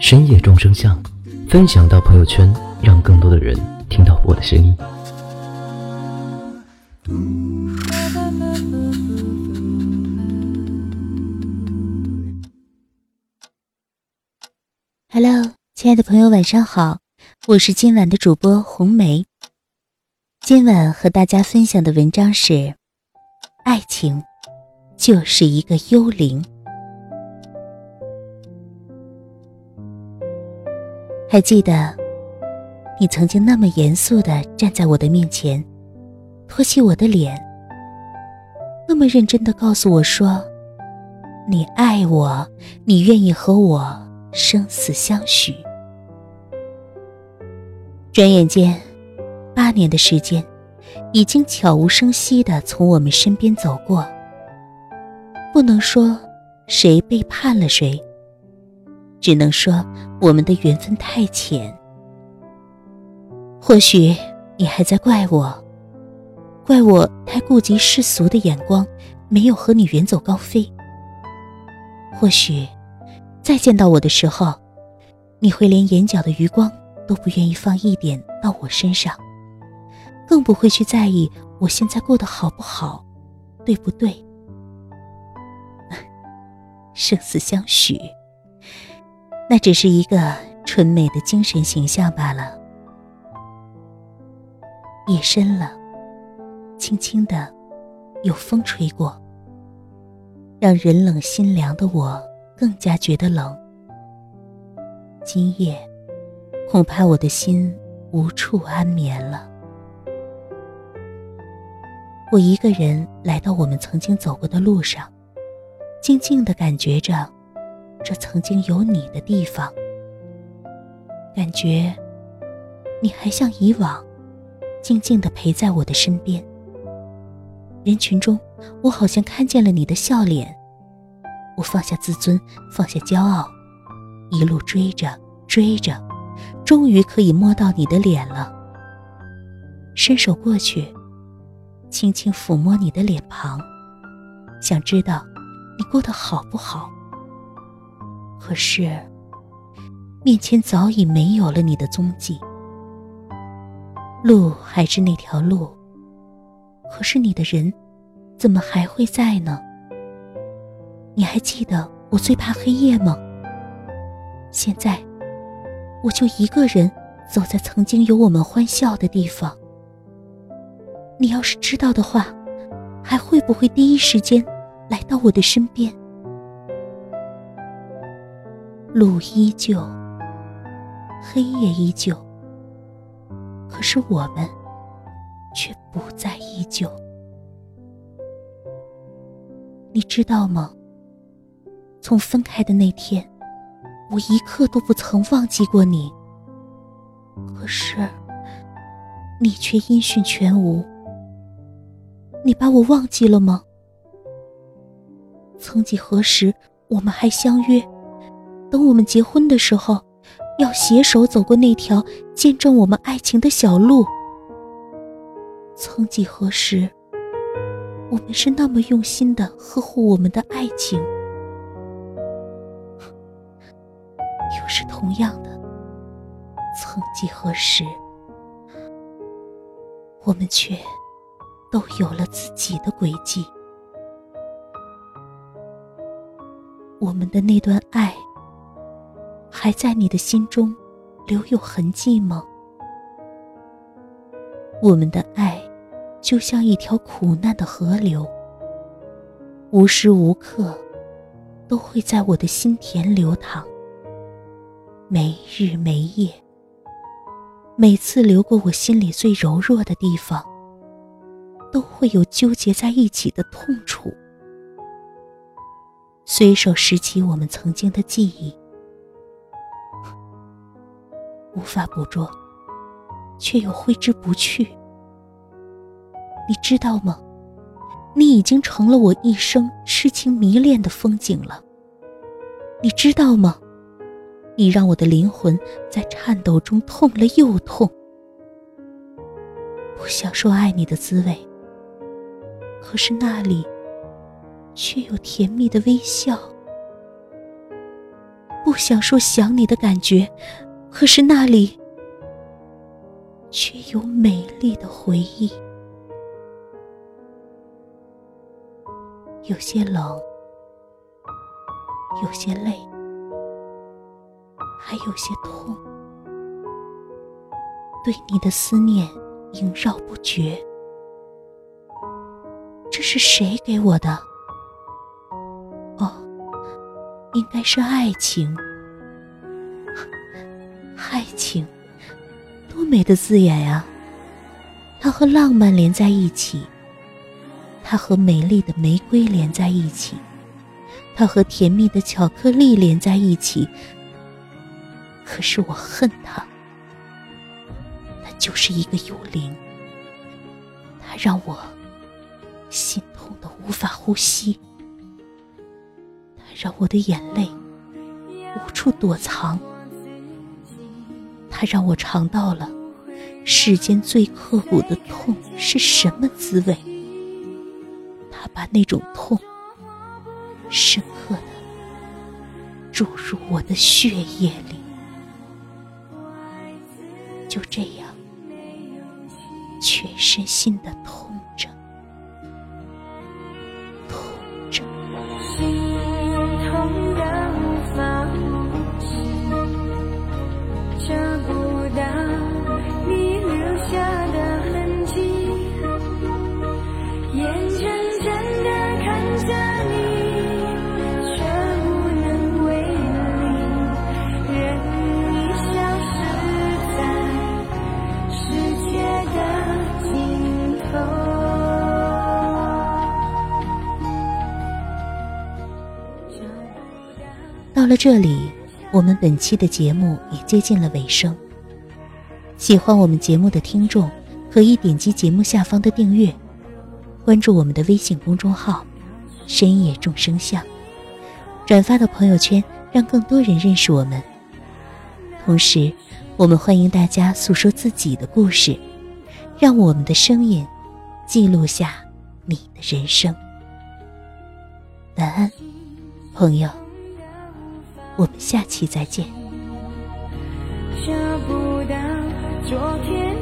深夜众生相”，分享到朋友圈，让更多的人听到我的声音。Hello，亲爱的朋友，晚上好，我是今晚的主播红梅。今晚和大家分享的文章是：爱情就是一个幽灵。还记得，你曾经那么严肃的站在我的面前，托起我的脸，那么认真的告诉我说：“你爱我，你愿意和我生死相许。”转眼间，八年的时间，已经悄无声息的从我们身边走过。不能说谁背叛了谁。只能说我们的缘分太浅。或许你还在怪我，怪我太顾及世俗的眼光，没有和你远走高飞。或许再见到我的时候，你会连眼角的余光都不愿意放一点到我身上，更不会去在意我现在过得好不好，对不对？生死相许。那只是一个纯美的精神形象罢了。夜深了，轻轻的，有风吹过，让人冷心凉的我更加觉得冷。今夜，恐怕我的心无处安眠了。我一个人来到我们曾经走过的路上，静静的感觉着。这曾经有你的地方，感觉你还像以往，静静的陪在我的身边。人群中，我好像看见了你的笑脸。我放下自尊，放下骄傲，一路追着追着，终于可以摸到你的脸了。伸手过去，轻轻抚摸你的脸庞，想知道你过得好不好。可是，面前早已没有了你的踪迹，路还是那条路，可是你的人，怎么还会在呢？你还记得我最怕黑夜吗？现在，我就一个人走在曾经有我们欢笑的地方。你要是知道的话，还会不会第一时间来到我的身边？路依旧，黑夜依旧，可是我们却不再依旧。你知道吗？从分开的那天，我一刻都不曾忘记过你。可是，你却音讯全无。你把我忘记了吗？曾几何时，我们还相约。等我们结婚的时候，要携手走过那条见证我们爱情的小路。曾几何时，我们是那么用心的呵护我们的爱情。又是同样的，曾几何时，我们却都有了自己的轨迹。我们的那段爱。还在你的心中留有痕迹吗？我们的爱就像一条苦难的河流，无时无刻都会在我的心田流淌，没日没夜。每次流过我心里最柔弱的地方，都会有纠结在一起的痛楚。随手拾起我们曾经的记忆。无法捕捉，却又挥之不去。你知道吗？你已经成了我一生痴情迷恋的风景了。你知道吗？你让我的灵魂在颤抖中痛了又痛。不想说爱你的滋味，可是那里却有甜蜜的微笑。不想说想你的感觉，可是那里却有美丽的回忆。有些冷，有些累，还有些痛。对你的思念萦绕不绝，这是谁给我的？哦，应该是爱情。美的字眼呀！它和浪漫连在一起。它和美丽的玫瑰连在一起，它和甜蜜的巧克力连在一起。可是我恨它，它就是一个幽灵，它让我心痛的无法呼吸，它让我的眼泪无处躲藏，它让我尝到了世间最刻骨的痛是什么滋味。他把那种痛深刻的注入我的血液里，就这样全身心的，痛到了这里，我们本期的节目也接近了尾声。喜欢我们节目的听众，可以点击节目下方的订阅，关注我们的微信公众号“深夜众生相”，转发到朋友圈，让更多人认识我们。同时，我们欢迎大家诉说自己的故事，让我们的声音记录下你的人生。晚安，朋友。我们下期再见。找不到昨天。